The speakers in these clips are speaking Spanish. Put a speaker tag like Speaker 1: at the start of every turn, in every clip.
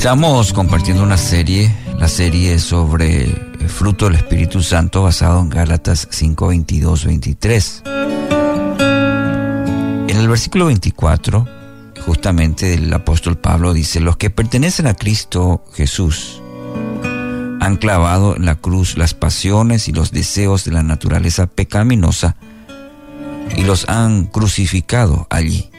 Speaker 1: Estamos compartiendo una serie, la serie sobre el fruto del Espíritu Santo basado en Gálatas 5, 22, 23. En el versículo 24, justamente el apóstol Pablo dice, los que pertenecen a Cristo Jesús han clavado en la cruz las pasiones y los deseos de la naturaleza pecaminosa y los han crucificado allí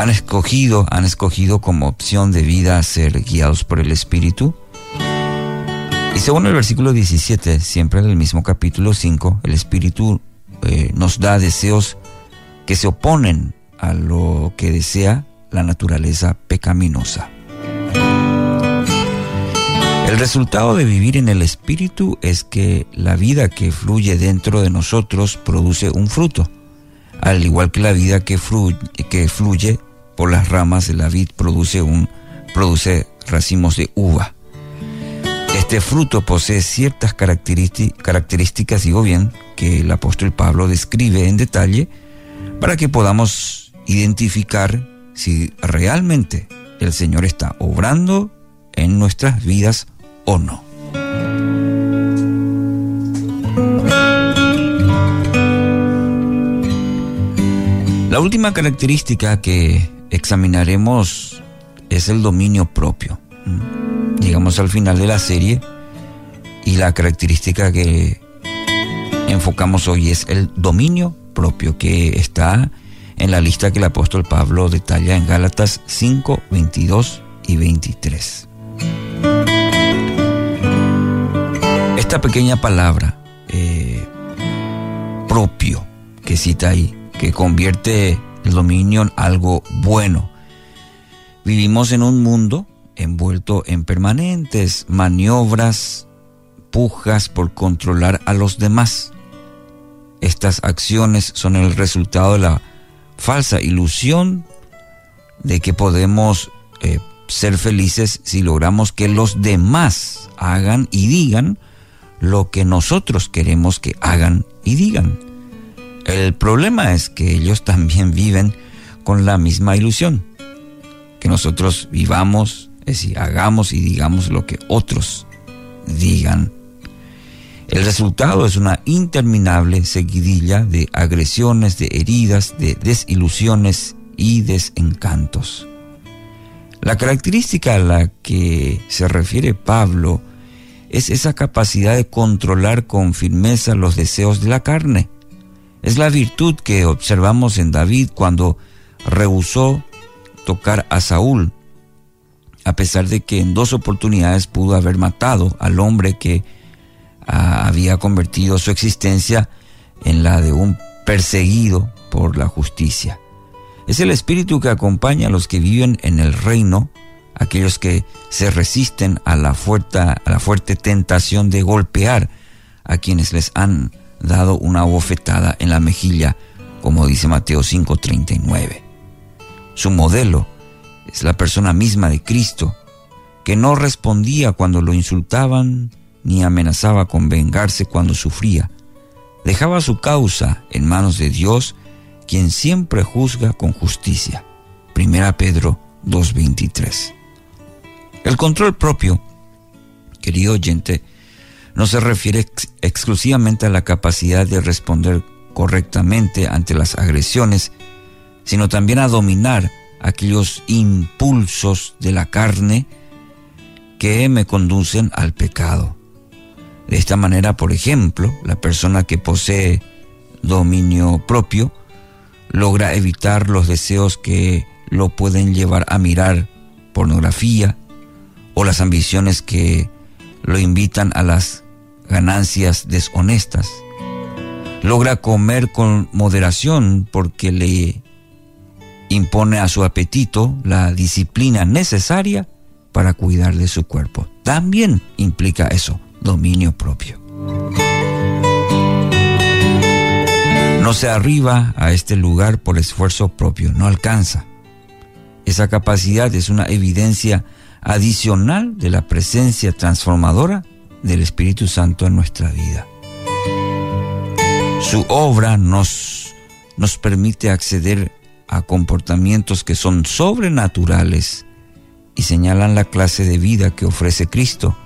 Speaker 1: han escogido, han escogido como opción de vida ser guiados por el Espíritu. Y según el versículo 17, siempre en el mismo capítulo 5, el Espíritu eh, nos da deseos que se oponen a lo que desea la naturaleza pecaminosa. El resultado de vivir en el Espíritu es que la vida que fluye dentro de nosotros produce un fruto, al igual que la vida que fluye, que fluye por las ramas de la vid produce, un, produce racimos de uva. Este fruto posee ciertas características, digo bien, que el apóstol Pablo describe en detalle para que podamos identificar si realmente el Señor está obrando en nuestras vidas o no. La última característica que examinaremos es el dominio propio. Llegamos al final de la serie y la característica que enfocamos hoy es el dominio propio que está en la lista que el apóstol Pablo detalla en Gálatas 5, 22 y 23. Esta pequeña palabra, eh, propio, que cita ahí, que convierte el dominio algo bueno. Vivimos en un mundo envuelto en permanentes maniobras, pujas por controlar a los demás. Estas acciones son el resultado de la falsa ilusión de que podemos eh, ser felices si logramos que los demás hagan y digan lo que nosotros queremos que hagan y digan. El problema es que ellos también viven con la misma ilusión, que nosotros vivamos, es decir, hagamos y digamos lo que otros digan. El resultado es una interminable seguidilla de agresiones, de heridas, de desilusiones y desencantos. La característica a la que se refiere Pablo es esa capacidad de controlar con firmeza los deseos de la carne es la virtud que observamos en David cuando rehusó tocar a Saúl, a pesar de que en dos oportunidades pudo haber matado al hombre que ah, había convertido su existencia en la de un perseguido por la justicia. Es el espíritu que acompaña a los que viven en el reino, aquellos que se resisten a la fuerte, a la fuerte tentación de golpear a quienes les han dado una bofetada en la mejilla, como dice Mateo 5:39. Su modelo es la persona misma de Cristo, que no respondía cuando lo insultaban ni amenazaba con vengarse cuando sufría. Dejaba su causa en manos de Dios, quien siempre juzga con justicia. Primera Pedro 2.23. El control propio, querido oyente, no se refiere exclusivamente a la capacidad de responder correctamente ante las agresiones, sino también a dominar aquellos impulsos de la carne que me conducen al pecado. De esta manera, por ejemplo, la persona que posee dominio propio logra evitar los deseos que lo pueden llevar a mirar pornografía o las ambiciones que lo invitan a las ganancias deshonestas. Logra comer con moderación porque le impone a su apetito la disciplina necesaria para cuidar de su cuerpo. También implica eso, dominio propio. No se arriba a este lugar por esfuerzo propio, no alcanza. Esa capacidad es una evidencia adicional de la presencia transformadora del Espíritu Santo en nuestra vida. Su obra nos, nos permite acceder a comportamientos que son sobrenaturales y señalan la clase de vida que ofrece Cristo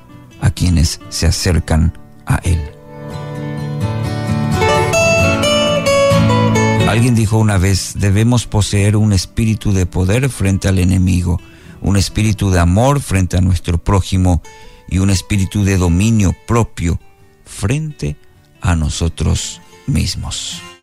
Speaker 1: a quienes se acercan a Él. Alguien dijo una vez, debemos poseer un espíritu de poder frente al enemigo, un espíritu de amor frente a nuestro prójimo y un espíritu de dominio propio frente a nosotros mismos.